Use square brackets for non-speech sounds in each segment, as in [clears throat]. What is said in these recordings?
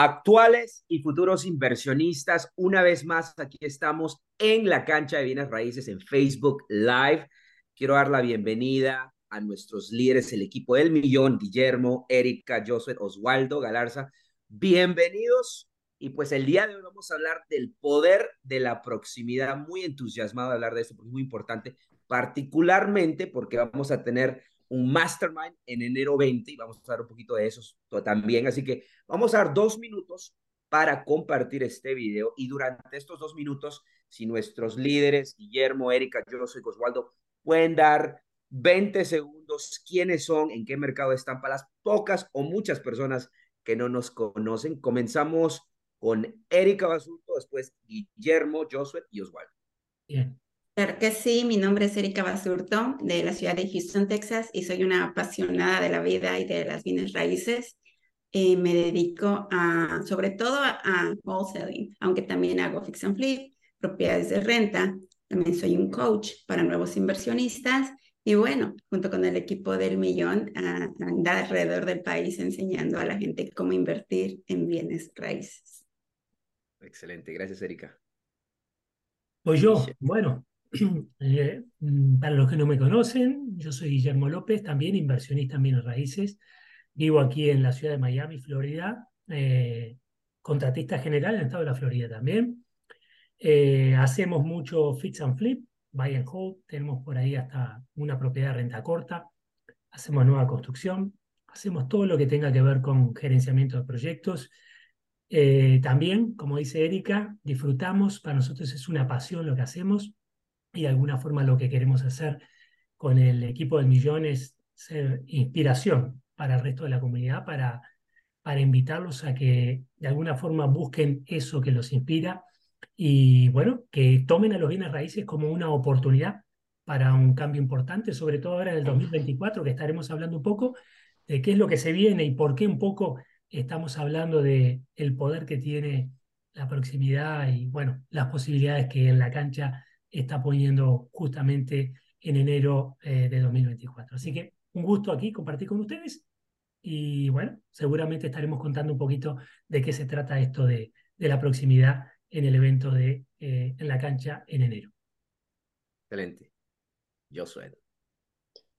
Actuales y futuros inversionistas, una vez más aquí estamos en la cancha de bienes raíces en Facebook Live. Quiero dar la bienvenida a nuestros líderes, el equipo del millón, Guillermo, Erika, Joseph, Oswaldo, Galarza. Bienvenidos. Y pues el día de hoy vamos a hablar del poder de la proximidad. Muy entusiasmado de hablar de esto porque es muy importante, particularmente porque vamos a tener un mastermind en enero 20 y vamos a hablar un poquito de eso también. Así que vamos a dar dos minutos para compartir este video y durante estos dos minutos, si nuestros líderes, Guillermo, Erika, yo soy Oswaldo, pueden dar 20 segundos quiénes son, en qué mercado están para las pocas o muchas personas que no nos conocen. Comenzamos con Erika Basulto, después Guillermo, Josué y Oswaldo. Bien. Claro que sí, mi nombre es Erika Basurto de la ciudad de Houston, Texas y soy una apasionada de la vida y de las bienes raíces. Eh, me dedico a, sobre todo a, wholesaling, aunque también hago fix and flip, propiedades de renta. También soy un coach para nuevos inversionistas y bueno, junto con el equipo del millón, a, andar alrededor del país enseñando a la gente cómo invertir en bienes raíces. Excelente, gracias Erika. Pues yo, bueno, [clears throat] para los que no me conocen, yo soy Guillermo López, también inversionista en bienes raíces. Vivo aquí en la ciudad de Miami, Florida, eh, contratista general en el estado de la Florida también. Eh, hacemos mucho fix and flip, buy and hold, tenemos por ahí hasta una propiedad de renta corta, hacemos nueva construcción, hacemos todo lo que tenga que ver con gerenciamiento de proyectos. también, como dice Erika, disfrutamos, para nosotros es una pasión lo que hacemos y de alguna forma lo que queremos hacer con el equipo del millón es ser inspiración para el resto de la comunidad, para, para invitarlos a que de alguna forma busquen eso que los inspira y bueno, que tomen a los bienes raíces como una oportunidad para un cambio importante, sobre todo ahora en el 2024, que estaremos hablando un poco de qué es lo que se viene y por qué un poco estamos hablando de el poder que tiene la proximidad y bueno, las posibilidades que en la cancha está poniendo justamente en enero eh, de 2024. Así que un gusto aquí compartir con ustedes y bueno, seguramente estaremos contando un poquito de qué se trata esto de, de la proximidad en el evento de eh, en la cancha en enero. Excelente. Josué.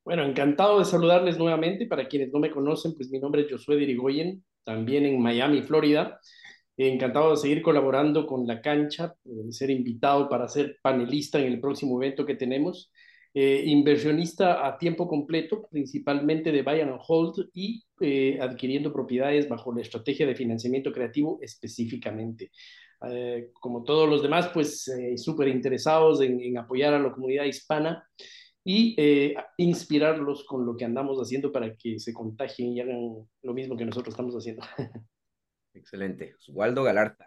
Bueno, encantado de saludarles nuevamente. Para quienes no me conocen, pues mi nombre es Josué Dirigoyen, también en Miami, Florida. Encantado de seguir colaborando con la cancha, de ser invitado para ser panelista en el próximo evento que tenemos. Eh, inversionista a tiempo completo, principalmente de buy and hold y eh, adquiriendo propiedades bajo la estrategia de financiamiento creativo específicamente. Eh, como todos los demás, pues súper interesados en, en, apoyar a la comunidad hispana y inspirarlos con lo que andamos haciendo para que se contagien y hagan lo mismo que nosotros estamos haciendo. [laughs] Excelente. Osvaldo Galarza.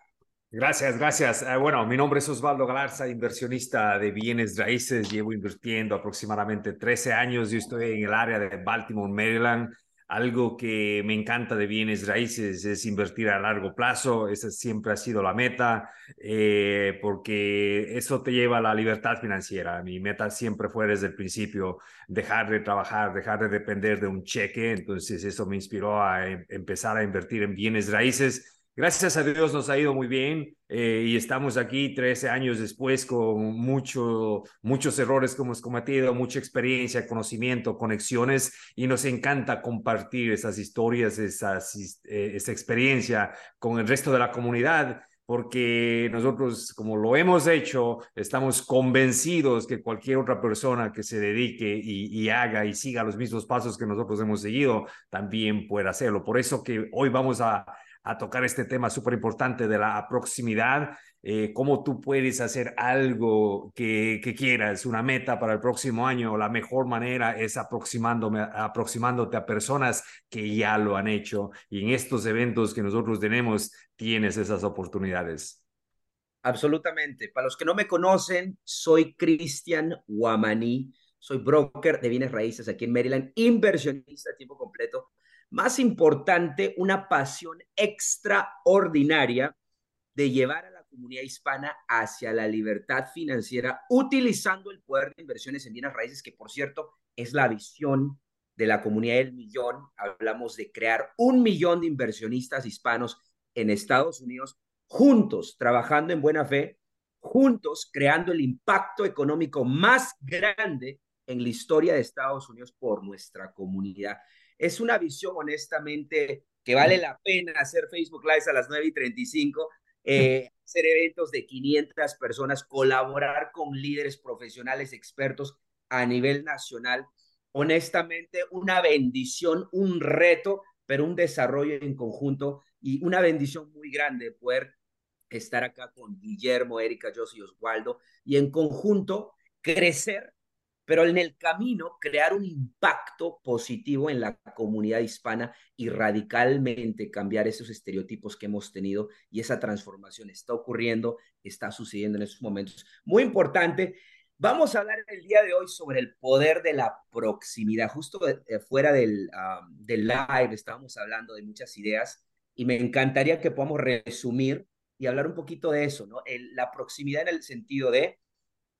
Gracias, gracias. Eh, bueno, mi nombre es Osvaldo Galarza, inversionista de bienes raíces. Llevo invirtiendo aproximadamente 13 años. Yo estoy en el área de Baltimore, Maryland. Algo que me encanta de bienes raíces es invertir a largo plazo. Esa siempre ha sido la meta, eh, porque eso te lleva a la libertad financiera. Mi meta siempre fue desde el principio dejar de trabajar, dejar de depender de un cheque. Entonces eso me inspiró a em, empezar a invertir en bienes raíces Gracias a Dios nos ha ido muy bien eh, y estamos aquí 13 años después con mucho, muchos errores que hemos cometido, mucha experiencia, conocimiento, conexiones y nos encanta compartir esas historias, esas, eh, esa experiencia con el resto de la comunidad porque nosotros, como lo hemos hecho, estamos convencidos que cualquier otra persona que se dedique y, y, haga y siga los mismos pasos que nosotros hemos seguido, también puede hacerlo. Por eso que hoy vamos a, a tocar este tema súper importante de la proximidad, eh, cómo tú puedes hacer algo que, quieras, una meta para el próximo año. La mejor manera es aproximándome, aproximándote a personas que ya lo han hecho y en estos eventos que nosotros tenemos tienes esas oportunidades. Absolutamente. Para los que no me conocen, soy Cristian Guamaní, soy broker de bienes raíces aquí en Maryland, inversionista a tiempo completo más importante, una pasión extraordinaria de llevar a la comunidad hispana hacia la libertad financiera utilizando el poder de inversiones en bienes raíces, que por cierto es la visión de la comunidad del millón. Hablamos de crear un millón de inversionistas hispanos en Estados Unidos, juntos, trabajando en buena fe, juntos, creando el impacto económico más grande en la historia de Estados Unidos por nuestra comunidad. Es una visión, honestamente, que vale la pena hacer Facebook Live a las 9 y 35, eh, [laughs] hacer eventos de 500 personas, colaborar con líderes profesionales, expertos a nivel nacional. Honestamente, una bendición, un reto, pero un desarrollo en conjunto y una bendición muy grande poder estar acá con Guillermo, Erika, José y Oswaldo y en conjunto crecer pero en el camino crear un impacto positivo en la comunidad hispana y radicalmente cambiar esos estereotipos que hemos tenido y esa transformación está ocurriendo, está sucediendo en estos momentos. Muy importante. Vamos a hablar el día de hoy sobre el poder de la proximidad. Justo fuera del, del live estábamos hablando de muchas ideas y me encantaría que podamos resumir y hablar un poquito de eso, ¿no? la proximidad en el sentido de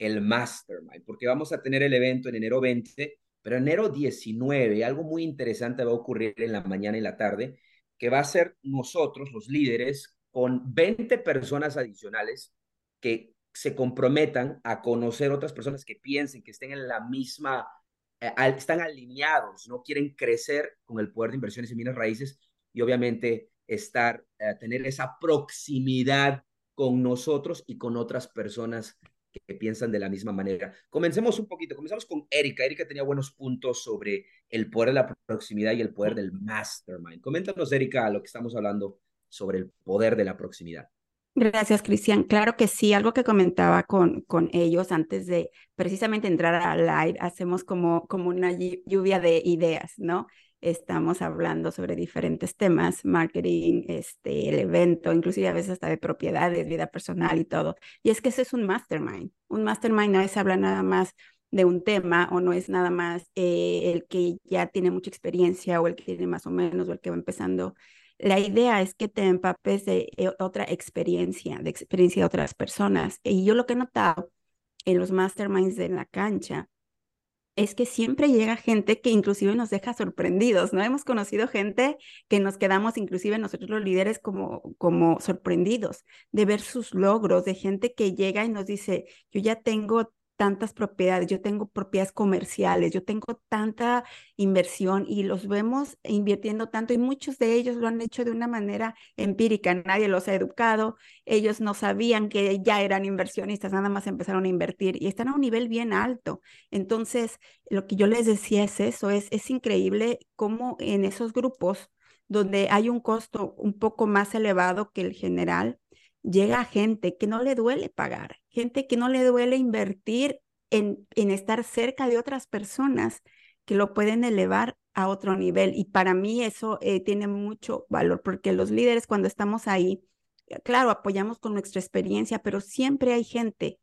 el Mastermind, porque vamos a tener el evento en enero 20, pero enero 19, algo muy interesante va a ocurrir en la mañana y la tarde, que va a ser nosotros, los líderes, con 20 personas adicionales que se comprometan a conocer otras personas que piensen, que estén en la misma, eh, están alineados, no quieren crecer con el poder de inversiones en bienes raíces y obviamente estar, eh, tener esa proximidad con nosotros y con otras personas que piensan de la misma manera. Comencemos un poquito, comenzamos con Erika. Erika tenía buenos puntos sobre el poder de la proximidad y el poder del mastermind. Coméntanos, Erika, lo que estamos hablando sobre el poder de la proximidad. Gracias, Cristian. Claro que sí, algo que comentaba con, con ellos antes de precisamente entrar a live, hacemos como, como una lluvia de ideas, ¿no? Estamos hablando sobre diferentes temas, marketing, este, el evento, inclusive a veces hasta de propiedades, vida personal y todo. Y es que ese es un mastermind. Un mastermind no es hablar nada más de un tema o no es nada más eh, el que ya tiene mucha experiencia o el que tiene más o menos o el que va empezando. La idea es que te empapes de eh, otra experiencia, de experiencia de otras personas. Y yo lo que he notado en los masterminds de la cancha es que siempre llega gente que inclusive nos deja sorprendidos, ¿no? Hemos conocido gente que nos quedamos, inclusive nosotros los líderes, como, como sorprendidos de ver sus logros, de gente que llega y nos dice, yo ya tengo tantas propiedades, yo tengo propiedades comerciales, yo tengo tanta inversión y los vemos invirtiendo tanto y muchos de ellos lo han hecho de una manera empírica, nadie los ha educado, ellos no sabían que ya eran inversionistas, nada más empezaron a invertir y están a un nivel bien alto. Entonces, lo que yo les decía es eso, es, es increíble cómo en esos grupos donde hay un costo un poco más elevado que el general, llega gente que no le duele pagar, gente que no le duele invertir en, en estar cerca de otras personas que lo pueden elevar a otro nivel. Y para mí eso eh, tiene mucho valor porque los líderes cuando estamos ahí, eh, claro, apoyamos con nuestra experiencia, pero siempre hay gente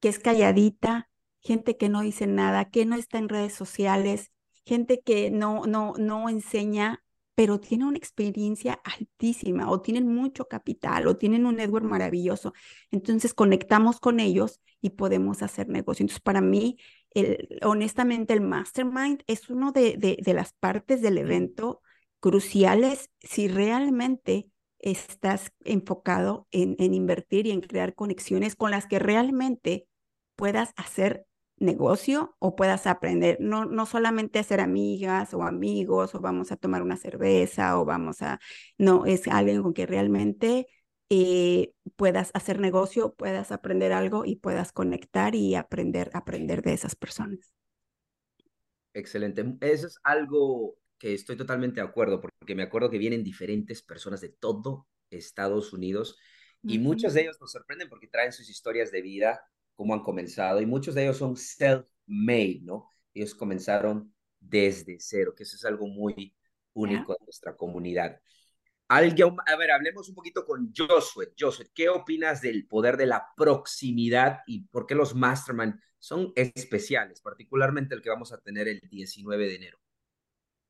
que es calladita, gente que no dice nada, que no está en redes sociales, gente que no, no, no enseña pero tienen una experiencia altísima o tienen mucho capital o tienen un network maravilloso. Entonces conectamos con ellos y podemos hacer negocio. Entonces para mí, el, honestamente, el mastermind es uno de, de, las partes del evento cruciales si realmente estás enfocado en, en invertir y en crear conexiones con las que realmente puedas hacer negocio o puedas aprender, no, no solamente a ser amigas o amigos o vamos a tomar una cerveza o vamos a, no, es alguien con que realmente eh, puedas hacer negocio, puedas aprender algo y puedas conectar y aprender, aprender de esas personas. Excelente. Eso es algo que estoy totalmente de acuerdo, porque me acuerdo que vienen diferentes personas de todo Estados Unidos y muchos de ellos nos sorprenden porque traen sus historias de vida cómo han comenzado y muchos de ellos son self-made, ¿no? Ellos comenzaron desde cero, que eso es algo muy único en nuestra comunidad. Alguien, a ver, hablemos un poquito con Josué. Josué, ¿qué opinas del poder de la proximidad y por qué los mastermind son especiales, particularmente el que vamos a tener el 19 de enero?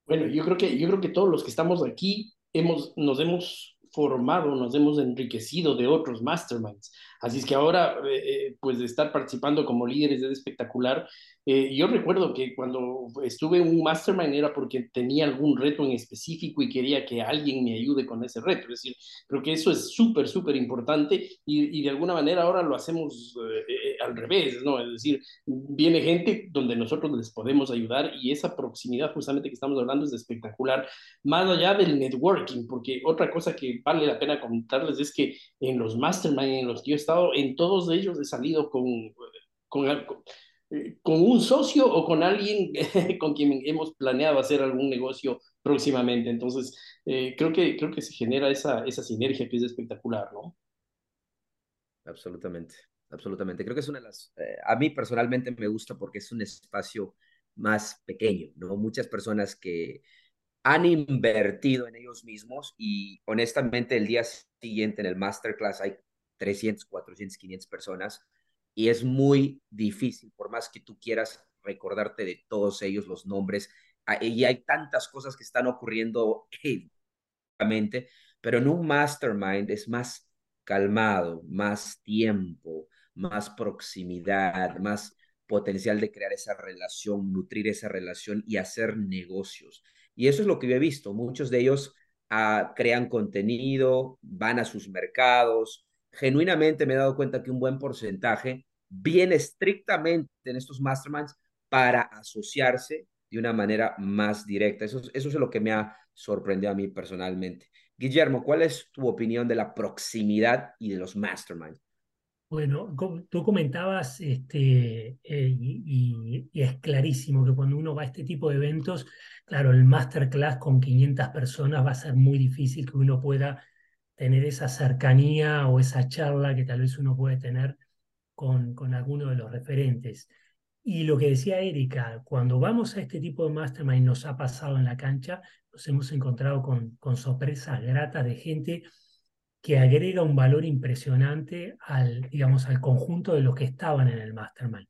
Bueno, yo creo que, yo creo que todos los que estamos aquí hemos, nos hemos formado, nos hemos enriquecido de otros masterminds. Así es que ahora, eh, pues de estar participando como líderes es espectacular. Eh, yo recuerdo que cuando estuve en un mastermind era porque tenía algún reto en específico y quería que alguien me ayude con ese reto. Es decir, creo que eso es súper, súper importante y, y, de alguna manera ahora lo hacemos eh, al revés, ¿no? Es decir, viene gente donde nosotros les podemos ayudar y esa proximidad justamente que estamos hablando es espectacular, más allá del networking, porque otra cosa que vale la pena comentarles es que en los mastermind en los que yo he estado, en todos ellos he salido con, con, con un socio o con alguien [laughs] con quien hemos planeado hacer algún negocio próximamente. Entonces, eh, creo, que, creo que se genera esa, esa sinergia que es espectacular, ¿no? Absolutamente, absolutamente. Creo que es una de las, eh, a mí personalmente me gusta porque es un espacio más pequeño, ¿no? Muchas personas que han invertido en ellos mismos y honestamente el día siguiente en el masterclass hay 300, 400, 500 personas y es muy difícil, por más que tú quieras recordarte de todos ellos los nombres, ah, y hay tantas cosas que están ocurriendo, [laughs] pero en un mastermind es más calmado, más tiempo, más proximidad, más potencial de crear esa relación, nutrir esa relación y hacer negocios. Y eso es lo que yo he visto. Muchos de ellos uh, crean contenido, van a sus mercados. Genuinamente me he dado cuenta que un buen porcentaje viene estrictamente en estos masterminds para asociarse de una manera más directa. Eso, eso es lo que me ha sorprendido a mí personalmente. Guillermo, ¿cuál es tu opinión de la proximidad y de los masterminds? Bueno, tú comentabas, este, eh, y, es clarísimo que cuando uno va a este tipo de eventos, claro, el masterclass con 500 personas va a ser muy difícil que uno pueda tener esa cercanía o esa charla que tal vez uno puede tener con, con alguno de los referentes. Y lo que decía Erika, cuando vamos a este tipo de mastermind, nos ha pasado en la cancha, nos hemos encontrado con, con sorpresas gratas de gente que agrega un valor impresionante al, digamos, al conjunto de los que estaban en el mastermind.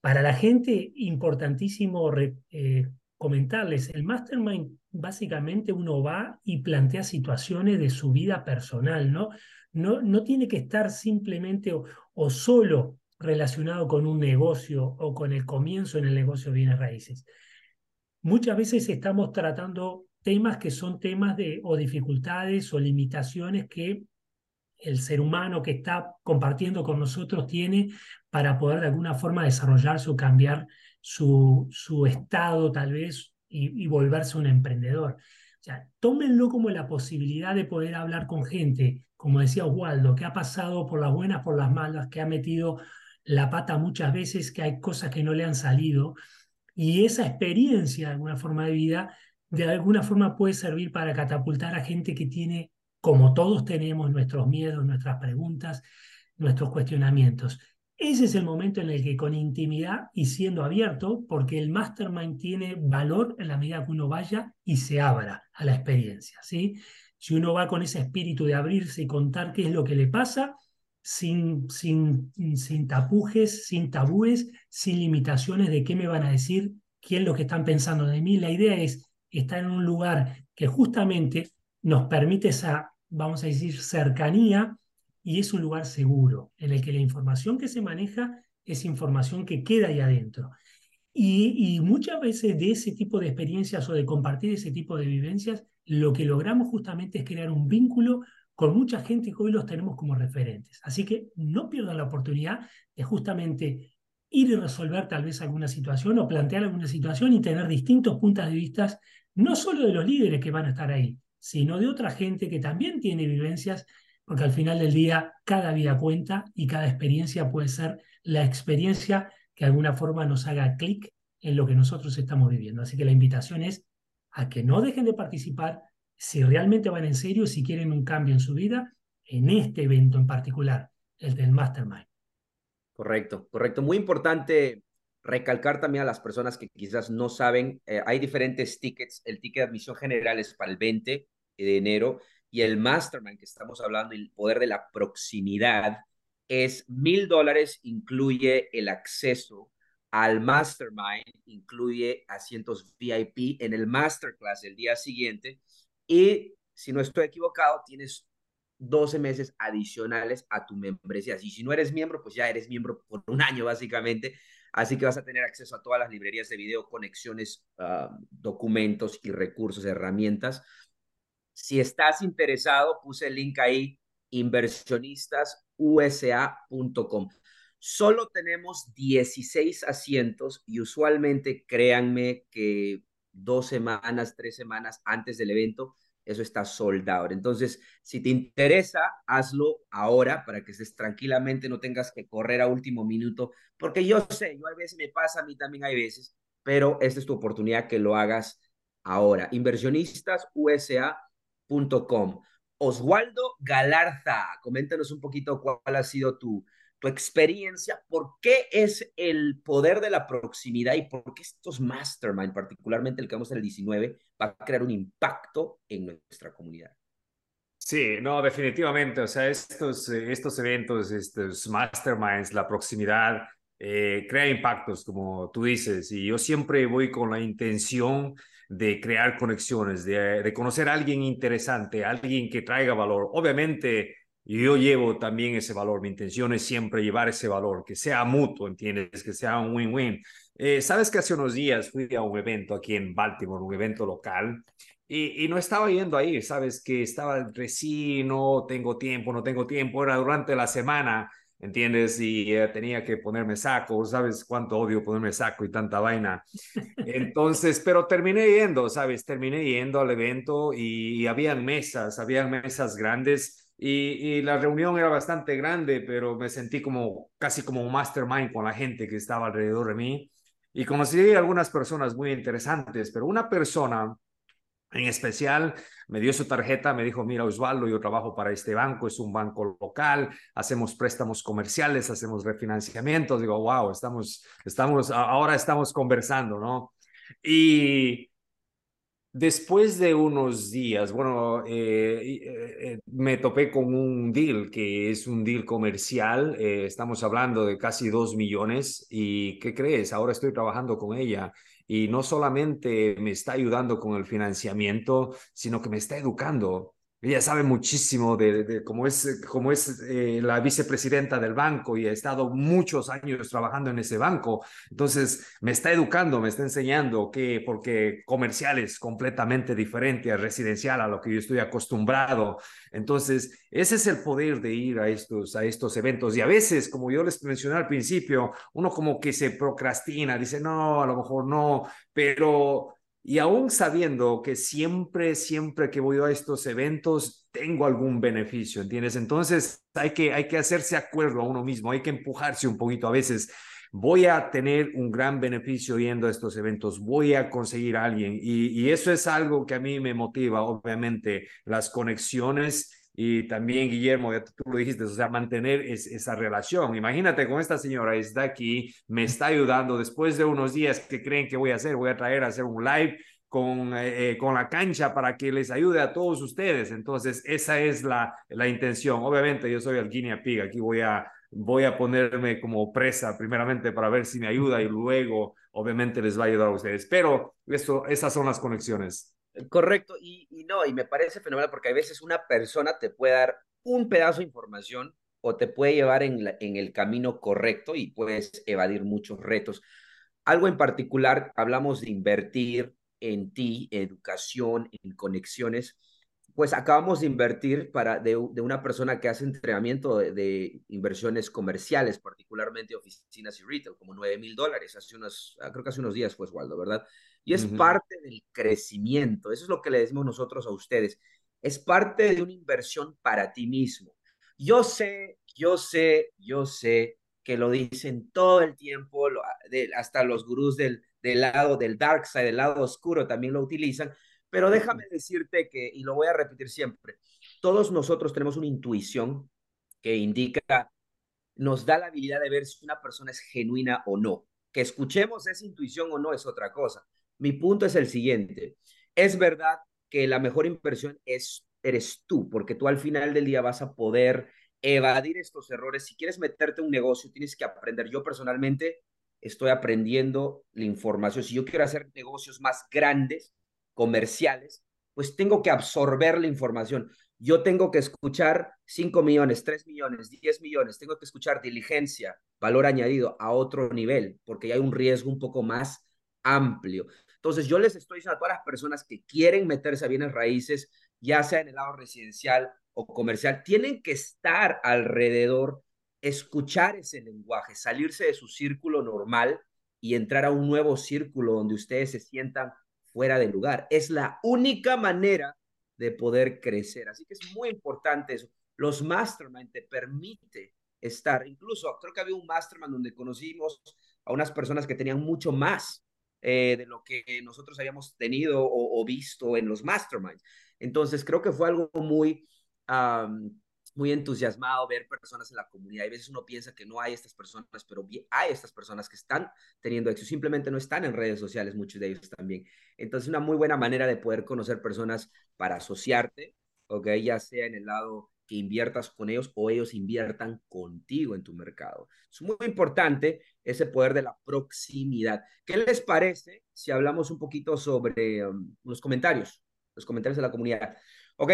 Para la gente, importantísimo eh, comentarles, el mastermind básicamente uno va y plantea situaciones de su vida personal, ¿no? No, no tiene que estar simplemente o, o solo relacionado con un negocio o con el comienzo en el negocio de bienes raíces. Muchas veces estamos tratando temas que son temas de o dificultades o limitaciones que el ser humano que está compartiendo con nosotros tiene para poder de alguna forma desarrollarse o cambiar su, su estado tal vez y, volverse un emprendedor. O sea, tómenlo como la posibilidad de poder hablar con gente, como decía Oswaldo, que ha pasado por las buenas, por las malas, que ha metido la pata muchas veces, que hay cosas que no le han salido. Y esa experiencia, de alguna forma de vida, de alguna forma puede servir para catapultar a gente que tiene, como todos tenemos, nuestros miedos, nuestras preguntas, nuestros cuestionamientos. Ese es el momento en el que con intimidad y siendo abierto, porque el mastermind tiene valor en la medida que uno vaya y se abra a la experiencia. ¿sí? Si uno va con ese espíritu de abrirse y contar qué es lo que le pasa, sin, sin, sin tapujes, sin tabúes, sin limitaciones de qué me van a decir, quién es lo que están pensando de mí. La idea es está en un lugar que justamente nos permite esa, vamos a decir, cercanía y es un lugar seguro, en el que la información que se maneja es información que queda ahí adentro. Y, muchas veces de ese tipo de experiencias o de compartir ese tipo de vivencias, lo que logramos justamente es crear un vínculo con mucha gente que hoy los tenemos como referentes. Así que no pierdan la oportunidad de justamente ir y resolver tal vez alguna situación o plantear alguna situación y tener distintos puntos de vista, no solo de los líderes que van a estar ahí, sino de otra gente que también tiene vivencias, porque al final del día cada vida cuenta y cada experiencia puede ser la experiencia que de alguna forma nos haga clic en lo que nosotros estamos viviendo. Así que la invitación es a que no dejen de participar si realmente van en serio, si quieren un cambio en su vida, en este evento en particular, el del Mastermind. Correcto, correcto. Muy importante recalcar también a las personas que quizás no saben, eh, hay diferentes tickets. El ticket de admisión general es para el 20 de enero y el Mastermind que estamos hablando, el poder de la proximidad, es mil dólares, incluye el acceso al Mastermind, incluye asientos VIP en el Masterclass el día siguiente y si no estoy equivocado, tienes 12 meses adicionales a tu membresía. Y si no eres miembro, pues ya eres miembro por un año básicamente. Así que vas a tener acceso a todas las librerías de video, conexiones, uh, documentos y recursos, herramientas. Si estás interesado, puse el link ahí, inversionistasusa.com. Solo tenemos 16 asientos y usualmente, créanme que dos semanas, tres semanas antes del evento, eso está soldado. Entonces, si te interesa, hazlo ahora para que estés tranquilamente, no tengas que correr a último minuto, porque yo sé, yo a veces me pasa, a mí también hay veces, pero esta es tu oportunidad que lo hagas ahora. Inversionistasusa.com. Oswaldo Galarza, coméntanos un poquito cuál ha sido tu, tu experiencia, por qué es el poder de la proximidad y por qué estos mastermind, particularmente el que vamos a el 19, va a crear un impacto en nuestra comunidad. Sí, no, definitivamente. O sea, estos, estos eventos, estos masterminds, la proximidad, eh, crea impactos, como tú dices. Y yo siempre voy con la intención de crear conexiones, de, de conocer a alguien interesante, alguien que traiga valor. Obviamente, yo llevo también ese valor, mi intención es siempre llevar ese valor, que sea mutuo, ¿entiendes? Que sea un win-win. Eh, Sabes que hace unos días fui a un evento aquí en Baltimore, un evento local, y, no estaba yendo ahí, sabes que estaba recién, no tengo tiempo, no tengo tiempo, era durante la semana, ¿entiendes? Y eh, tenía que ponerme saco, ¿sabes cuánto odio ponerme saco y tanta vaina? Entonces, [laughs] pero terminé yendo, ¿sabes? Terminé yendo al evento y, y habían mesas, habían mesas grandes y, la reunión era bastante grande, pero me sentí como casi como un mastermind con la gente que estaba alrededor de mí. Y conocí algunas personas muy interesantes, pero una persona en especial me dio su tarjeta, me dijo, mira Osvaldo, yo trabajo para este banco, es un banco local, hacemos préstamos comerciales, hacemos refinanciamientos. Digo, wow, estamos, estamos, ahora estamos conversando, ¿no? Y Después de unos días, bueno, eh, eh, eh, me topé con un deal que es un deal comercial. estamos hablando de casi dos millones. ¿Y qué crees? Ahora estoy trabajando con ella y no solamente me está ayudando con el financiamiento, sino que me está educando. Ella sabe muchísimo de, de cómo es, cómo es eh, la vicepresidenta del banco y ha estado muchos años trabajando en ese banco. Entonces, me está educando, me está enseñando que, porque comercial es completamente diferente a residencial, a lo que yo estoy acostumbrado. Entonces, ese es el poder de ir a estos, a estos eventos. Y a veces, como yo les mencioné al principio, uno como que se procrastina, dice, no, a lo mejor no, pero y aún sabiendo que siempre, siempre que voy a estos eventos, tengo algún beneficio, ¿entiendes? Entonces hay que, hay que hacerse acuerdo a uno mismo, hay que empujarse un poquito a veces. Voy a tener un gran beneficio yendo a estos eventos, voy a conseguir a alguien y, y eso es algo que a mí me motiva, obviamente, las conexiones y también Guillermo, ya tú lo dijiste, o sea, mantener esa relación. Imagínate con esta señora, está aquí, me está ayudando, después de unos días, ¿qué creen que voy a hacer? Voy a traer a hacer un live con, eh, eh, con la cancha para que les ayude a todos ustedes. Entonces, esa es la, la intención. Obviamente, yo soy el guinea pig, aquí voy a, voy a ponerme como presa primeramente para ver si me ayuda y luego, obviamente, les va a ayudar a ustedes. Pero eso, esas son las conexiones. Correcto, y, no, y me parece fenomenal porque a veces una persona te puede dar un pedazo de información o te puede llevar en, en el camino correcto y puedes evadir muchos retos. Algo en particular, hablamos de invertir en ti, educación, en conexiones. Pues acabamos de invertir para de, una persona que hace entrenamiento de, inversiones comerciales, particularmente oficinas y retail, como 9 mil dólares, hace unos, ah, creo que hace unos días fue Waldo, ¿verdad? Y es parte del crecimiento. Eso es lo que le decimos nosotros a ustedes. Es parte de una inversión para ti mismo. Yo sé, yo sé, yo sé que lo dicen todo el tiempo, hasta los gurús del, del lado del dark side, del lado oscuro también lo utilizan, pero déjame decirte que, y lo voy a repetir siempre, todos nosotros tenemos una intuición que indica, nos da la habilidad de ver si una persona es genuina o no. Que escuchemos esa intuición o no es otra cosa. Mi punto es el siguiente. Es verdad que la mejor inversión es, eres tú, porque tú al final del día vas a poder evadir estos errores. Si quieres meterte en un negocio, tienes que aprender. Yo personalmente estoy aprendiendo la información. Si yo quiero hacer negocios más grandes, comerciales, pues tengo que absorber la información. Yo tengo que escuchar 5 millones, 3 millones, 10 millones, tengo que escuchar diligencia, valor añadido a otro nivel, porque hay un riesgo un poco más amplio. Entonces, yo les estoy diciendo a todas las personas que quieren meterse a bienes raíces, ya sea en el lado residencial o comercial, tienen que estar alrededor, escuchar ese lenguaje, salirse de su círculo normal y entrar a un nuevo círculo donde ustedes se sientan fuera de lugar. Es la única manera de poder crecer. Así que es muy importante eso. Los mastermind te permite estar, incluso creo que había un mastermind donde conocimos a unas personas que tenían mucho más eh, de lo que nosotros habíamos tenido o, visto en los masterminds. Entonces creo que fue algo muy, muy entusiasmado ver personas en la comunidad. A veces uno piensa que no hay estas personas, pero hay estas personas que están teniendo éxito. Simplemente no están en redes sociales, muchos de ellos también. Entonces, una muy buena manera de poder conocer personas para asociarte, ¿ok? Ya sea en el lado que inviertas con ellos o ellos inviertan contigo en tu mercado. Es muy importante ese poder de la proximidad. ¿Qué les parece si hablamos un poquito sobre um, los comentarios, los comentarios de la comunidad? Ok,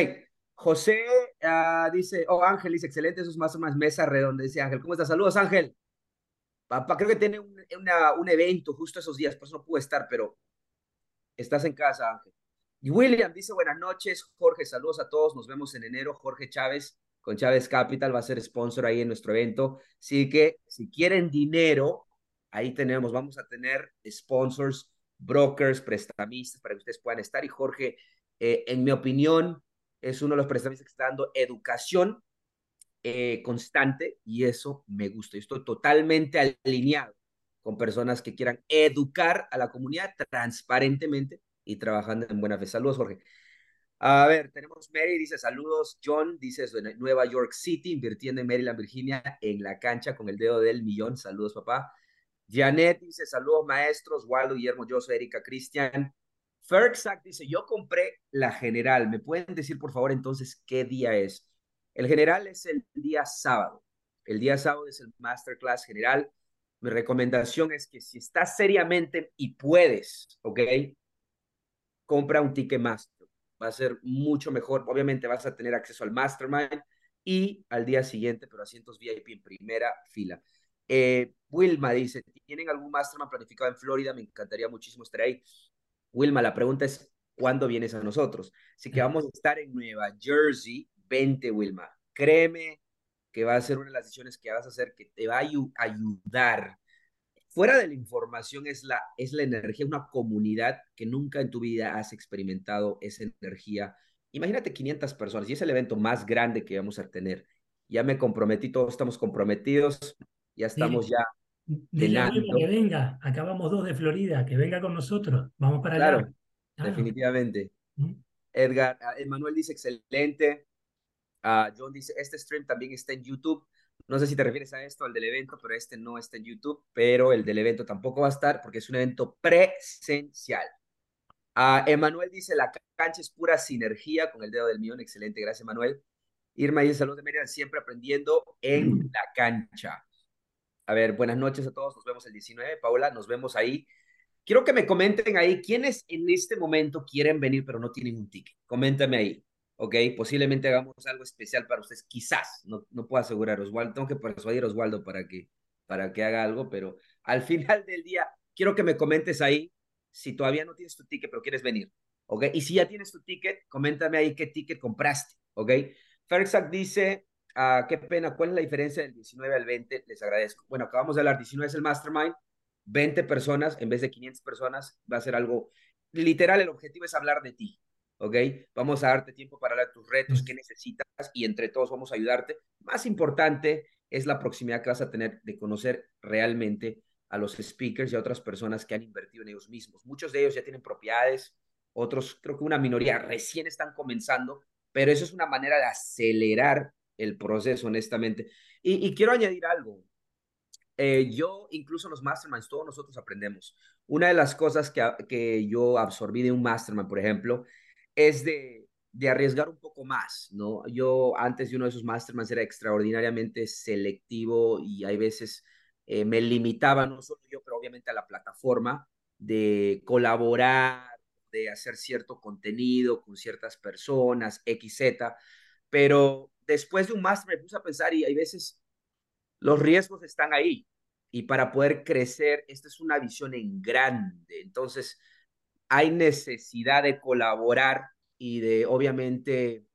José uh, dice, oh Ángel dice, excelente, eso es más o menos mesa redonda, dice Ángel. ¿Cómo estás? Saludos Ángel. Papá, creo que tiene un evento justo esos días, por eso no pude estar, pero estás en casa, Ángel. Y William dice, buenas noches, Jorge, saludos a todos, nos vemos en enero. Jorge Chávez con Chávez Capital va a ser sponsor ahí en nuestro evento. Así que si quieren dinero, ahí tenemos, vamos a tener sponsors, brokers, prestamistas para que ustedes puedan estar. Y Jorge, eh, en mi opinión, es uno de los prestamistas que está dando educación eh, constante y eso me gusta. Yo estoy totalmente alineado con personas que quieran educar a la comunidad transparentemente y trabajando en buena fe. Saludos, Jorge. A ver, tenemos Mary, dice saludos. John dice de Nueva York City, invirtiendo en Maryland, Virginia, en la cancha con el dedo del millón. Saludos, papá. Janet dice saludos, maestros. Waldo, Guillermo, yo soy Erika, Cristian. Fergsack dice, yo compré la general. ¿Me pueden decir, por favor, entonces qué día es? El general es el día sábado. El día sábado es el masterclass general. Mi recomendación es que si estás seriamente y puedes, ¿ok? compra un ticket master. Va a ser mucho mejor. Obviamente vas a tener acceso al mastermind y al día siguiente, pero asientos VIP en primera fila. Eh, Wilma dice, ¿tienen algún mastermind planificado en Florida? Me encantaría muchísimo estar ahí. Wilma, la pregunta es, ¿cuándo vienes a nosotros? Así que vamos a estar en Nueva Jersey. Vente, Wilma. Créeme que va a ser una de las decisiones que vas a hacer que te va a ayudar fuera de la información es la, es la energía, una comunidad que nunca en tu vida has experimentado esa energía. Imagínate 500 personas y es el evento más grande que vamos a tener. Ya me comprometí, todos estamos comprometidos, ya estamos ya. Dile que venga, acabamos dos de Florida, que venga con nosotros, vamos para allá. Claro, definitivamente. ¿Mm? Edgar, ah, Emanuel dice excelente. Uh, John dice, este stream también está en YouTube. No sé si te refieres a esto, al del evento, pero este no está en YouTube, pero el del evento tampoco va a estar porque es un evento presencial. Uh, Emanuel dice, la cancha es pura sinergia con el dedo del millón. Excelente, gracias, Emanuel. Irma dice, saludos de Mérida, siempre aprendiendo en la cancha. A ver, buenas noches a todos, nos vemos el 19. Paula, nos vemos ahí. Quiero que me comenten ahí quiénes en este momento quieren venir pero no tienen un ticket. Coméntame ahí. ¿ok? Posiblemente hagamos algo especial para ustedes, quizás, no, no puedo asegurar, Oswaldo, tengo que persuadir a Oswaldo para que, para que haga algo, pero al [laughs] final del día, quiero que me comentes ahí si todavía no tienes tu ticket, pero quieres venir, ¿ok? Y si ya tienes tu ticket, coméntame ahí qué ticket compraste, ¿ok? Ferxac dice, ah, qué pena, ¿cuál es la diferencia del 19 al 20? Les agradezco. Bueno, acabamos de hablar, 19 es el mastermind, 20 personas en vez de 500 personas, va a ser algo, literal, el objetivo es hablar de ti, ¿ok? Vamos a darte tiempo para hablar de tus retos, qué necesitas y entre todos vamos a ayudarte. Más importante es la proximidad que vas a tener de conocer realmente a los speakers y a otras personas que han invertido en ellos mismos. Muchos de ellos ya tienen propiedades, otros creo que una minoría recién están comenzando, pero eso es una manera de acelerar el proceso, honestamente. Y, quiero añadir algo. Eh, yo, incluso los masterminds, todos nosotros aprendemos. Una de las cosas que, que yo absorbí de un mastermind, por ejemplo, es de, de arriesgar un poco más, ¿no? Yo antes de uno de esos masterminds era extraordinariamente selectivo y hay veces eh, me limitaba, no solo yo, pero obviamente a la plataforma, de colaborar, de hacer cierto contenido con ciertas personas, XZ, pero después de un máster me puse a pensar y hay veces los riesgos están ahí y para poder crecer, esta es una visión en grande, entonces hay necesidad de colaborar y de obviamente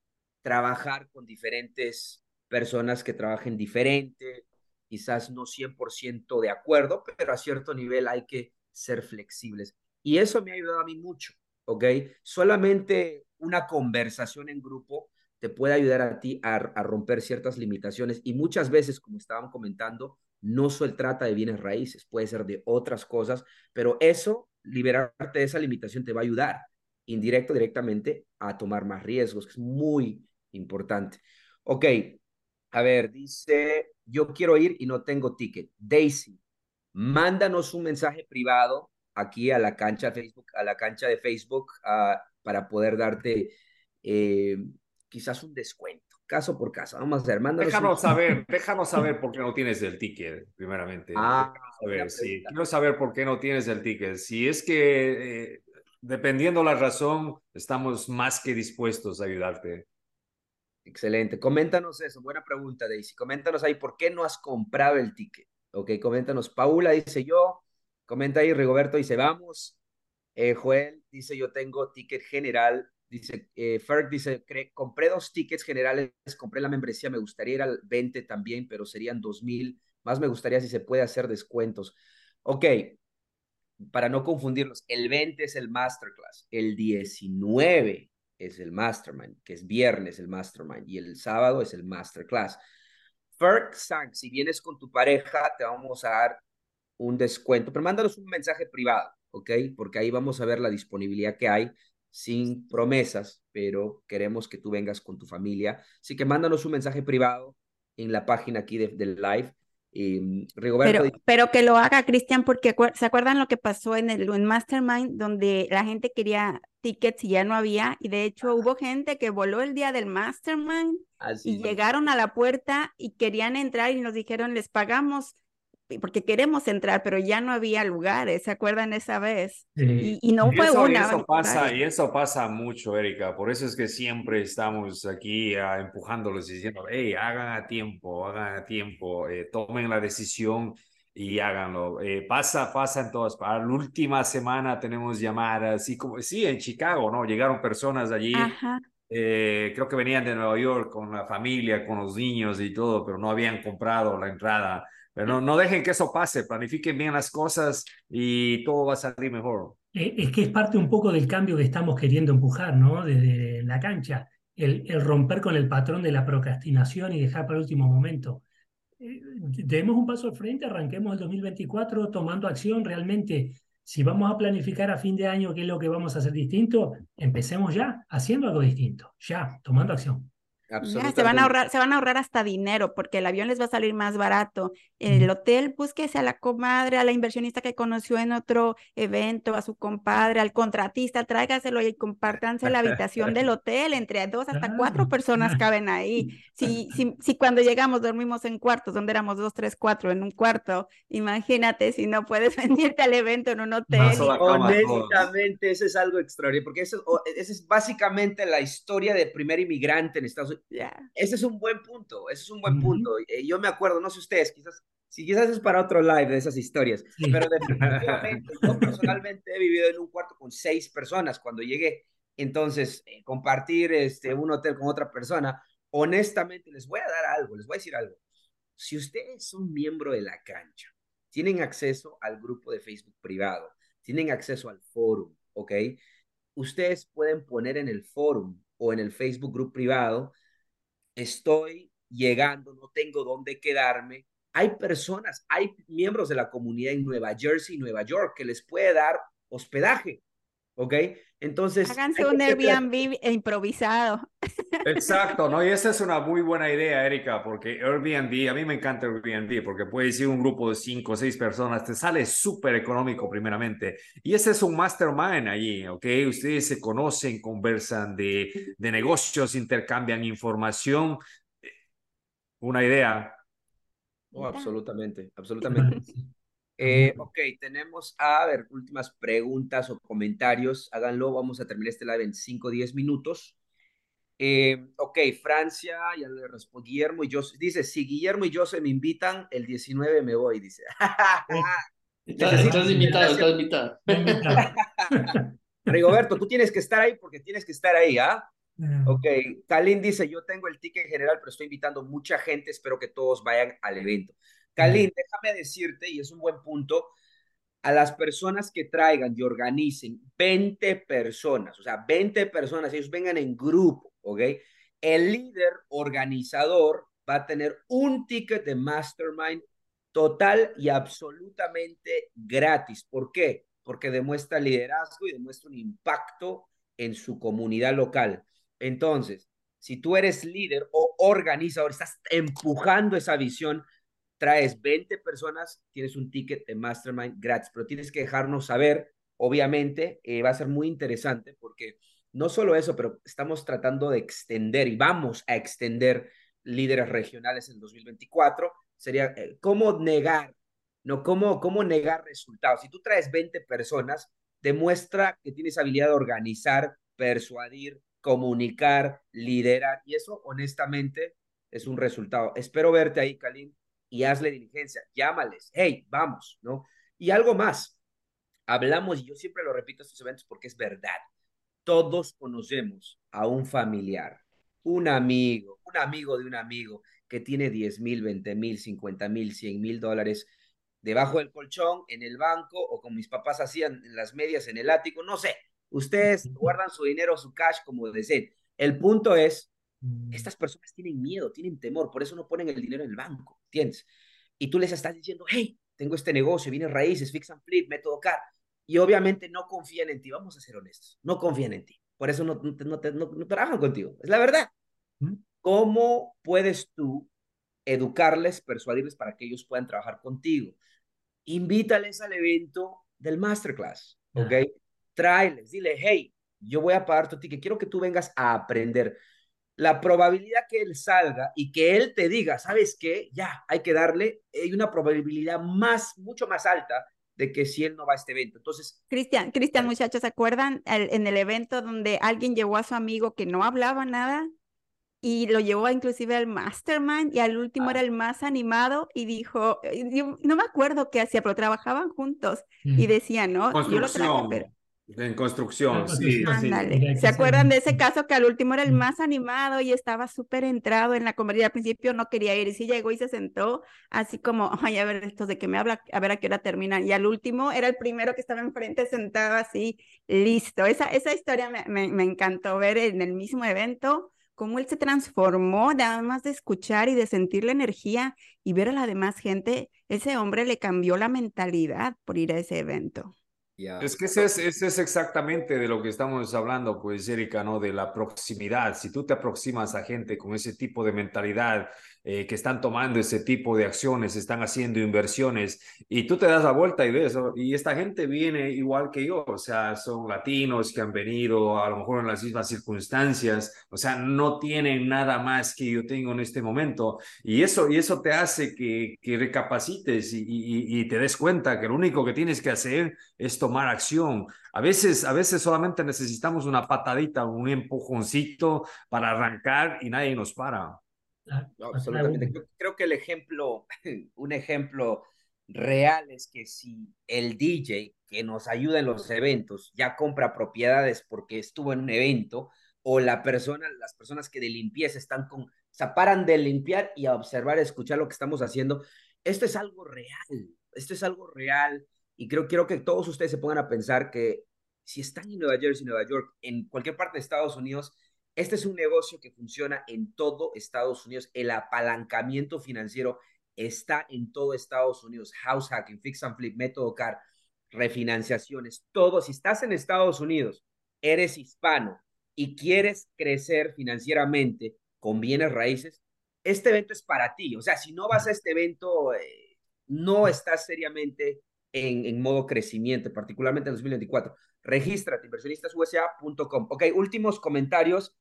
trabajar con diferentes personas que trabajen diferente, quizás no 100% de acuerdo, pero a cierto nivel hay que ser flexibles. Y eso me ha ayudado a mí mucho, ¿ok? Solamente una conversación en grupo te puede ayudar a ti a, romper ciertas limitaciones y muchas veces, como estaban comentando, no solo trata de bienes raíces, puede ser de otras cosas, pero eso, liberarte de esa limitación te va a ayudar indirecto, directamente a tomar más riesgos, que es muy importante. Ok, a ver, dice, yo quiero ir y no tengo ticket. Daisy, mándanos un mensaje privado aquí a la cancha de Facebook, a la cancha de Facebook ah, para poder darte eh, quizás un descuento, caso por caso. Vamos a ver, mándanos. Déjanos saber, déjanos saber por qué no tienes el ticket, primeramente. Ah, ver, sí. Quiero saber por qué no tienes el ticket. Si es que, eh, dependiendo la razón, estamos más que dispuestos a ayudarte. Excelente. Coméntanos eso. Buena pregunta, Daisy. Coméntanos ahí por qué no has comprado el ticket. Ok, coméntanos. Paula dice yo. Comenta ahí. Rigoberto dice vamos. Eh, Joel dice yo tengo ticket general. Dice eh, Ferg dice compré dos tickets generales. Compré la membresía. Me gustaría ir al 20 también, pero serían 2000. Más me gustaría si se puede hacer descuentos. Ok, para no confundirlos, el 20 es el masterclass, el 19 es el mastermind, que es viernes el mastermind y el sábado es el masterclass. Ferg Sang, si vienes con tu pareja, te vamos a dar un descuento, pero mándanos un mensaje privado, ¿ok? Porque ahí vamos a ver la disponibilidad que hay sin promesas, pero queremos que tú vengas con tu familia. Así que mándanos un mensaje privado en la página aquí del live Mm, pero, pero, que lo haga Cristian, porque ¿se acuerdan lo que pasó en el Mastermind, donde la gente quería tickets y ya no había? Y de hecho hubo gente que voló el día del Mastermind y llegaron a la puerta y querían entrar y nos dijeron, les pagamos porque queremos entrar, pero ya no había lugares, ¿se acuerdan esa vez? Y, no fue una. Y eso, pasa, y eso pasa mucho, Erika, por eso es que siempre estamos aquí uh, empujándolos y diciendo, hey, hagan a tiempo, hagan a tiempo, eh, tomen la decisión y háganlo. Eh, pasa, pasa en todas Para La última semana tenemos llamadas, así como, sí, en Chicago, ¿no? Llegaron personas allí. Eh, creo que venían de Nueva York con la familia, con los niños y todo, pero no habían comprado la entrada pero no, dejen que eso pase, planifiquen bien las cosas y todo va a salir mejor. Eh, es que es parte un poco del cambio que estamos queriendo empujar, ¿no? Desde la cancha, el, el romper con el patrón de la procrastinación y dejar para el último momento. Eh, demos un paso al frente, arranquemos el 2024 tomando acción realmente. Si vamos a planificar a fin de año qué es lo que vamos a hacer distinto, empecemos ya haciendo algo distinto, ya, tomando acción se van a ahorrar, se van a ahorrar hasta dinero porque el avión les va a salir más barato. El hotel, búsquese a la comadre, a la inversionista que conoció en otro evento, a su compadre, al contratista, tráigaselo y compártanse la habitación del [laughs] hotel. Entre dos hasta cuatro personas caben ahí. [laughs] Si, si, si cuando llegamos dormimos en cuartos, donde éramos dos, tres, cuatro en un cuarto, imagínate si no puedes [laughs] venirte al evento en un hotel. Honestamente, eso es algo extraordinario, porque eso, esa es básicamente la historia del primer inmigrante en Estados Unidos ese es un buen punto, ese es un buen punto. Eh, yo me acuerdo, no sé ustedes, quizás, si quizás es para otro live de esas historias, pero [laughs] definitivamente yo personalmente he vivido en un cuarto con seis personas cuando llegué. Entonces, eh, compartir este, un hotel con otra persona, honestamente les voy a dar algo, les voy a decir algo. Si ustedes son miembro de la cancha, tienen acceso al grupo de Facebook privado, tienen acceso al foro, ¿ok? Ustedes pueden poner en el foro o en el Facebook group privado estoy llegando, no tengo dónde quedarme. Hay personas, hay miembros de la comunidad en Nueva Jersey Nueva York que les puede dar hospedaje. ¿Ok? Entonces. Háganse un Airbnb improvisado. Exacto, ¿no? Y esa es una muy buena idea, Erika, porque Airbnb, a mí me encanta Airbnb, porque puedes ir un grupo de cinco o seis personas, te sale súper económico primeramente. Y ese es un mastermind allí, ¿ok? Ustedes se conocen, conversan de, de negocios, intercambian información. Una idea. Oh, absolutamente, absolutamente. [laughs] Eh, ok, tenemos a, ver, últimas preguntas o comentarios. Háganlo, vamos a terminar este live en 5 o 10 minutos. Eh, ok, Francia, ya le respondió Guillermo y yo. Dice, si Guillermo y yo se me invitan, el 19 me voy, dice. [laughs] estás, invitado, estás invitado. [laughs] Rigoberto, tú tienes que estar ahí porque tienes que estar ahí, ¿ah? Ok, Kalin dice, yo tengo el ticket general, pero estoy invitando mucha gente, espero que todos vayan al evento. Kalin, déjame decirte, y es un buen punto, a las personas que traigan y organicen 20 personas, o sea, 20 personas, ellos vengan en grupo, ¿ok? El líder organizador va a tener un ticket de mastermind total y absolutamente gratis. ¿Por qué? Porque demuestra liderazgo y demuestra un impacto en su comunidad local. Entonces, si tú eres líder o organizador, estás empujando esa visión, traes 20 personas, tienes un ticket de Mastermind gratis, pero tienes que dejarnos saber, obviamente, eh, va a ser muy interesante porque no solo eso, pero estamos tratando de extender y vamos a extender líderes regionales en 2024. Sería, eh, ¿cómo negar? No, ¿cómo, ¿cómo negar resultados? Si tú traes 20 personas, demuestra que tienes habilidad de organizar, persuadir, comunicar, liderar, y eso honestamente es un resultado. Espero verte ahí, Kalim, y hazle diligencia, llámales, hey, vamos, ¿no? Y algo más, hablamos, y yo siempre lo repito estos eventos porque es verdad, todos conocemos a un familiar, un amigo, un amigo de un amigo que tiene 10 mil, 20 mil, 50 mil, 100 mil dólares debajo del colchón, en el banco, o como mis papás hacían en las medias en el ático, no sé, Ustedes guardan su dinero, su cash como deseen. El punto es, mm. estas personas tienen miedo, tienen temor, por eso no ponen el dinero en el banco, ¿entiendes? Y tú les estás diciendo, hey, tengo este negocio, viene raíces, fix and flip, método CAR. Y obviamente no confían en ti, vamos a ser honestos, no confían en ti. Por eso no, no, no trabajan contigo, es la verdad. ¿Cómo puedes tú educarles, persuadirles para que ellos puedan trabajar contigo? Invítales al evento del masterclass, ¿ok? tráeles, dile, hey, yo voy a pagar tu ticket, quiero que tú vengas a aprender. La probabilidad que él salga y que él te diga, ¿sabes qué? Ya, hay que darle, hay una probabilidad más, mucho más alta de que si él no va a este evento. Entonces, Cristian, Cristian, muchachos, ¿se acuerdan en el evento donde alguien llevó a su amigo que no hablaba nada y lo llevó inclusive al mastermind y al último era ah. el más animado y dijo, no me acuerdo qué hacía, pero trabajaban juntos y decía, no, yo lo traje, pero en construcción, sí. ¿Se acuerdan de ese caso que al último era el más animado y estaba súper entrado en la conversación? Al principio no quería ir y sí llegó y se sentó así como, [laughs] ay, a ver, estos de qué me habla, a ver a qué hora terminan. Y al último era el primero que estaba enfrente sentado así, listo. Esa, esa historia me, me, encantó ver en el mismo evento cómo él se transformó, nada más de escuchar y de sentir la energía y ver a la demás gente, ese hombre le cambió la mentalidad por ir a ese evento. Es que ese es, exactamente de lo que estamos hablando, pues, Erika, ¿no? De la proximidad. Si tú te aproximas a gente con ese tipo de mentalidad, eh, que están tomando ese tipo de acciones, están haciendo inversiones y tú te das la vuelta y ves, y esta gente viene igual que yo, o sea, son latinos que han venido a lo mejor en las mismas circunstancias, o sea, no tienen nada más que yo tengo en este momento y eso, y eso te hace que, que recapacites y, y, te des cuenta que lo único que tienes que hacer es tomar acción. A veces, a veces solamente necesitamos una patadita, un empujoncito para arrancar y nadie nos para. Absolutamente. Creo, que el ejemplo, [laughs] un ejemplo real es que si el DJ que nos ayuda en los eventos ya compra propiedades porque estuvo en un evento, o la persona, las personas que de limpieza están con, se paran de limpiar y a observar, escuchar lo que estamos haciendo, esto es algo real, esto es algo real y creo, quiero que todos ustedes se pongan a pensar que si están en Nueva Jersey, Nueva York, en cualquier parte de Estados Unidos, este es un negocio que funciona en todo Estados Unidos. El apalancamiento financiero está en todo Estados Unidos. House hacking, fix and flip, método CAR, refinanciaciones, todo. Si estás en Estados Unidos, eres hispano y quieres crecer financieramente con bienes raíces, este evento es para ti. O sea, si no vas a este evento, eh, no estás seriamente en, modo crecimiento, particularmente en 2024. Regístrate, inversionistasusa.com. Ok, últimos comentarios.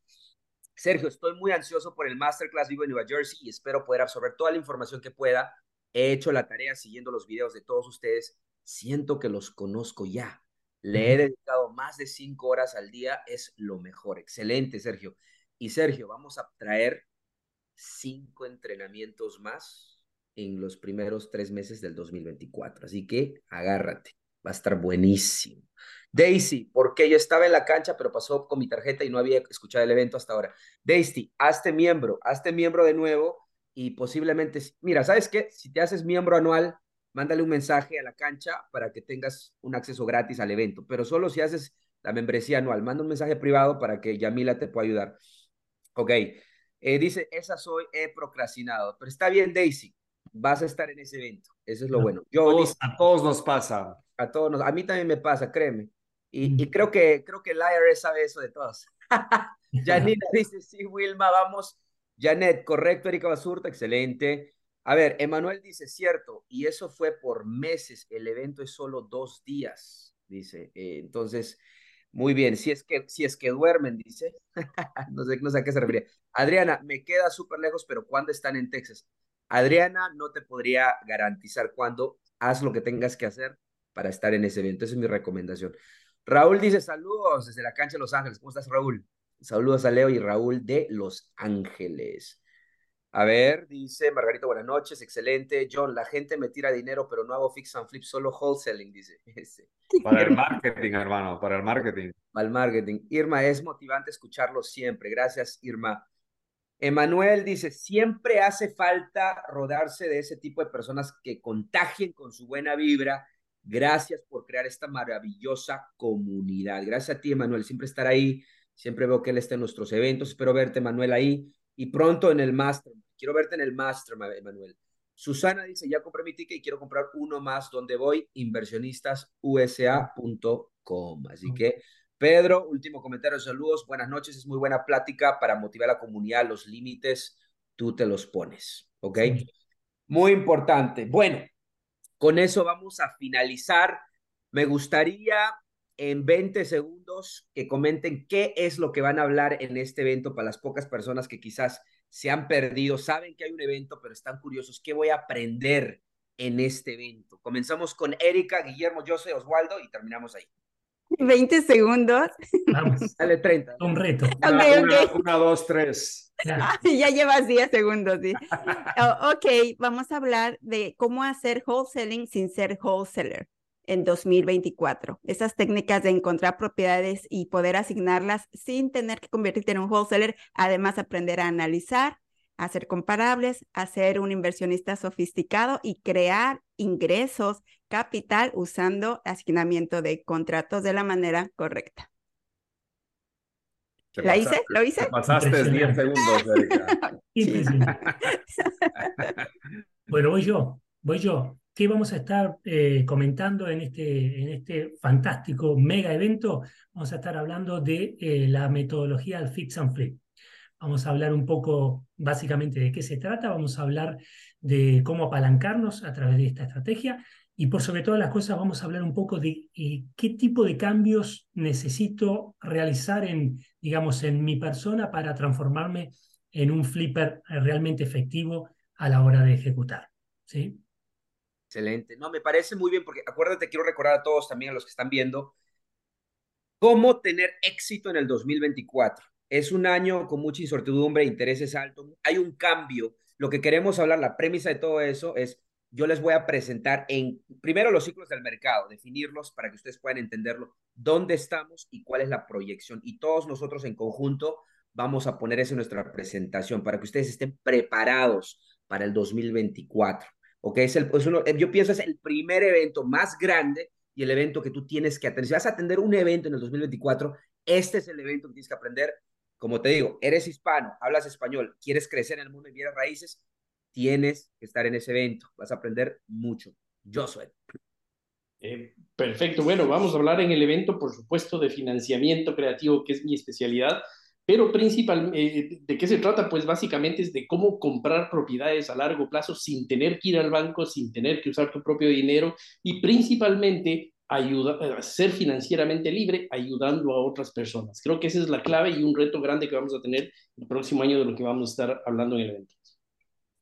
Sergio, estoy muy ansioso por el Masterclass Vivo en Nueva Jersey y espero poder absorber toda la información que pueda he hecho la tarea siguiendo los videos de todos ustedes, siento que los conozco ya. Le he dedicado más de cinco horas al día, es lo mejor. Excelente, Sergio. Y Sergio, vamos a traer cinco entrenamientos más en los primeros tres meses del 2024. Así que agárrate, va a estar buenísimo. Daisy, porque yo estaba en la cancha, pero pasó con mi tarjeta y no había escuchado el evento hasta ahora. Daisy, hazte miembro, hazte miembro de nuevo y posiblemente, mira, ¿sabes qué? Si te haces miembro anual, mándale un mensaje a la cancha para que tengas un acceso gratis al evento, pero solo si haces la membresía anual, manda un mensaje privado para que Yamila te pueda ayudar. Ok, eh, dice, esa soy, he procrastinado, pero está bien, Daisy, vas a estar en ese evento, eso es lo bueno. Yo, a todos nos pasa. A todos nos, a mí también me pasa, créeme. Y, mm. y creo que creo que el IRS sabe eso de todos. [laughs] Janina [laughs] dice, sí, Wilma, vamos Janet, correcto, Erika Basurta, excelente. A ver, Emanuel dice, cierto, y eso fue por meses, el evento es solo dos días, dice. Eh, entonces, muy bien, si es que, si es que duermen, dice. [laughs] no, sé, no sé a qué se refiere. Adriana, me queda súper lejos, pero ¿cuándo están en Texas? Adriana, no te podría garantizar cuándo. Haz lo que tengas que hacer para estar en ese evento. Esa es mi recomendación. Raúl dice, saludos desde la cancha de Los Ángeles. ¿Cómo estás, Raúl? Saludos a Leo y Raúl de Los Ángeles. A ver, dice Margarita, buenas noches, excelente. John, la gente me tira dinero, pero no hago fix and flip, solo wholesaling, dice. [laughs] Para el marketing, hermano, para el marketing. Para el marketing. Irma, es motivante escucharlo siempre. Gracias, Irma. Emanuel dice, siempre hace falta rodarse de ese tipo de personas que contagien con su buena vibra. Gracias por crear esta maravillosa comunidad. Gracias a ti, Emanuel, siempre estar ahí Siempre veo que él está en nuestros eventos. Espero verte, Manuel, ahí. Y pronto en el Master. Quiero verte en el Master, Manuel. Susana dice, ya compré mi ticket y quiero comprar uno más. ¿Dónde voy? Inversionistasusa.com. Así que, Pedro, último comentario, saludos. Buenas noches. Es muy buena plática para motivar a la comunidad. Los límites, tú te los pones. ¿Ok? Muy importante. Bueno, con eso vamos a finalizar. Me gustaría en 20 segundos que comenten qué es lo que van a hablar en este evento para las pocas personas que quizás se han perdido, saben que hay un evento, pero están curiosos, ¿qué voy a aprender en este evento? Comenzamos con Erika, Guillermo, José, Oswaldo y terminamos ahí. [laughs] 20 segundos. Vamos. [laughs] Dale 30. Un reto. Una, dos, tres. ya [laughs] llevas 10 segundos, sí. Oh, ok, vamos a hablar de cómo hacer wholesaling sin ser wholesaler en 2024. Esas técnicas de encontrar propiedades y poder asignarlas sin tener que convertirte en un wholesaler, además aprender a analizar, a ser comparables, a ser un inversionista sofisticado y crear ingresos, capital usando asignamiento de contratos de la manera correcta. ¿La hice? ¿Lo hice? pasaste 10 segundos, [laughs] [laughs] bueno, voy yo, voy yo. ¿Qué vamos a estar eh, comentando en este, en este fantástico mega evento? Vamos a estar hablando de eh, la metodología del Fix and Flip. Vamos a hablar un poco básicamente de qué se trata, vamos a hablar de cómo apalancarnos a través de esta estrategia y por sobre todas las cosas vamos a hablar un poco de eh, qué tipo de cambios necesito realizar en, digamos, en mi persona para transformarme en un flipper realmente efectivo a la hora de ejecutar. ¿sí? Excelente. No, me parece muy bien porque acuérdate, quiero recordar a todos también, a los que están viendo, cómo tener éxito en el 2024. Es un año con mucha incertidumbre, intereses altos, hay un cambio. Lo que queremos hablar, la premisa de todo eso es, yo les voy a presentar en, primero los ciclos del mercado, definirlos para que ustedes puedan entenderlo, dónde estamos y cuál es la proyección. Y todos nosotros en conjunto vamos a poner eso en nuestra presentación para que ustedes estén preparados para el 2024. ¿ok? Es el, uno, yo pienso es el primer evento más grande y el evento que tú tienes que atender. Si vas a atender un evento en el 2024, este es el evento que tienes que aprender. Como te digo, eres hispano, hablas español, quieres crecer en el mundo de bienes raíces, tienes que estar en ese evento. Vas a aprender mucho. Yo soy. Eh, perfecto. Bueno, vamos a hablar en el evento, por supuesto, de financiamiento creativo, que es mi especialidad. Pero principal, eh, ¿de qué se trata? Pues básicamente es de cómo comprar propiedades a largo plazo sin tener que ir al banco, sin tener que usar tu propio dinero y principalmente ayuda, a ser financieramente libre ayudando a otras personas. Creo que esa es la clave y un reto grande que vamos a tener el próximo año de lo que vamos a estar hablando en el evento.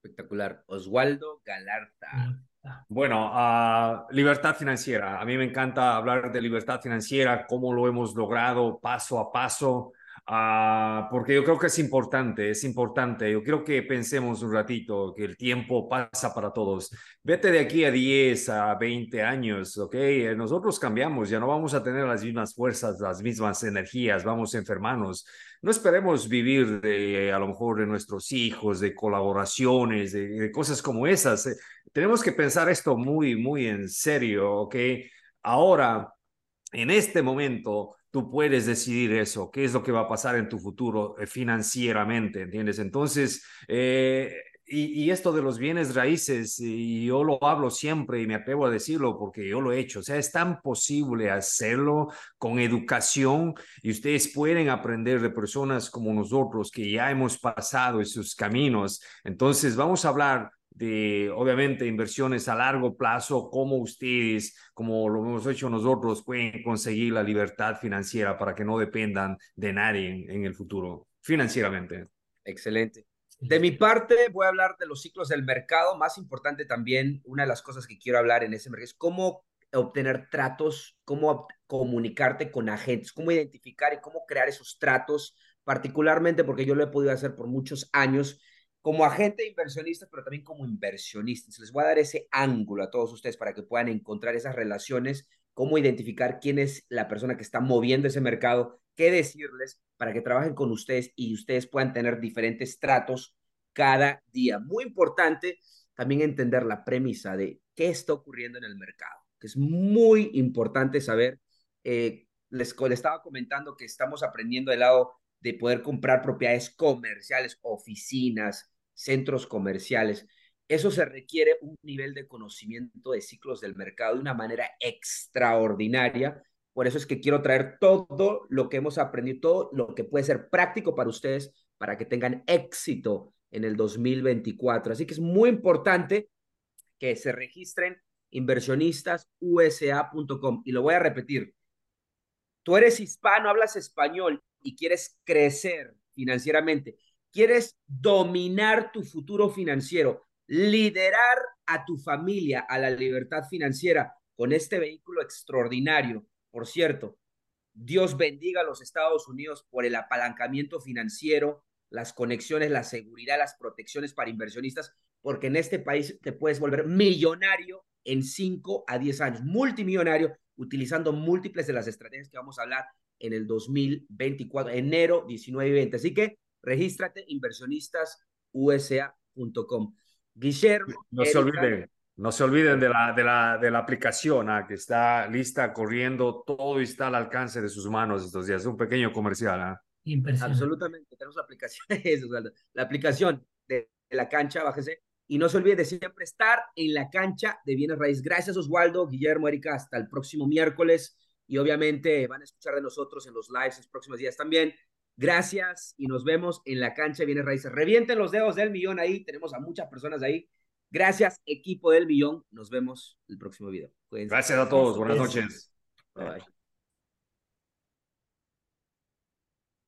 Espectacular. Oswaldo Galarta. Bueno, uh, libertad financiera. A mí me encanta hablar de libertad financiera, cómo lo hemos logrado paso a paso. Ah, porque yo creo que es importante, es importante. Yo creo que pensemos un ratito que el tiempo pasa para todos. Vete de aquí a 10, a 20 años, ¿ok? Eh, nosotros cambiamos, ya no vamos a tener las mismas fuerzas, las mismas energías, vamos a enfermarnos. No esperemos vivir de, a lo mejor de nuestros hijos, de colaboraciones, de, de cosas como esas. Eh, tenemos que pensar esto muy, muy en serio, ¿ok? Ahora, en este momento, tú puedes decidir eso, qué es lo que va a pasar en tu futuro eh, financieramente, ¿entiendes? Entonces, eh, y, esto de los bienes raíces, y yo lo hablo siempre y me atrevo a decirlo porque yo lo he hecho, o sea, es tan posible hacerlo con educación y ustedes pueden aprender de personas como nosotros que ya hemos pasado esos caminos. Entonces, vamos a hablar de, obviamente, inversiones a largo plazo, cómo ustedes, como lo hemos hecho nosotros, pueden conseguir la libertad financiera para que no dependan de nadie en, en el futuro, financieramente. Excelente. De mi parte, voy a hablar de los ciclos del mercado. Más importante también, una de las cosas que quiero hablar en ese mercado es cómo obtener tratos, cómo comunicarte con agentes, cómo identificar y cómo crear esos tratos, particularmente porque yo lo he podido hacer por muchos años como agente inversionista, pero también como inversionista. les voy a dar ese ángulo a todos ustedes para que puedan encontrar esas relaciones, cómo identificar quién es la persona que está moviendo ese mercado, qué decirles para que trabajen con ustedes y ustedes puedan tener diferentes tratos cada día. Muy importante también entender la premisa de qué está ocurriendo en el mercado, que es muy importante saber. Eh, les, les estaba comentando que estamos aprendiendo del lado de poder comprar propiedades comerciales, oficinas, centros comerciales. Eso se requiere un nivel de conocimiento de ciclos del mercado de una manera extraordinaria. Por eso es que quiero traer todo lo que hemos aprendido, todo lo que puede ser práctico para ustedes, para que tengan éxito en el 2024. Así que es muy importante que se registren inversionistasusa.com. Y lo voy a repetir. Tú eres hispano, hablas español y quieres crecer financieramente quieres dominar tu futuro financiero, liderar a tu familia a la libertad financiera con este vehículo extraordinario. Por cierto, Dios bendiga a los Estados Unidos por el apalancamiento financiero, las conexiones, la seguridad, las protecciones para inversionistas, porque en este país te puedes volver millonario en 5 a 10 años, multimillonario, utilizando múltiples de las estrategias que vamos a hablar en el 2024, enero 19 y 20. Así que Regístrate inversionistasusa.com. Guillermo. No se olviden, no se olviden de la, de la, de la aplicación ah, que está lista, corriendo, todo está al alcance de sus manos estos días. Un pequeño comercial. ¿ah? Absolutamente, tenemos [laughs] la aplicación, la aplicación de la cancha, bájese. Y no se olvide de siempre estar en la cancha de Bienes Raíz. Gracias, Oswaldo, Guillermo, Erika. Hasta el próximo miércoles. Y obviamente van a escuchar de nosotros en los lives los próximos días también. Gracias y nos vemos en la cancha de Bienes Raíces. Revienten los dedos del millón ahí, tenemos a muchas personas ahí. Gracias, equipo del millón. Nos vemos el próximo video. Gracias a todos, buenas noches. Bye.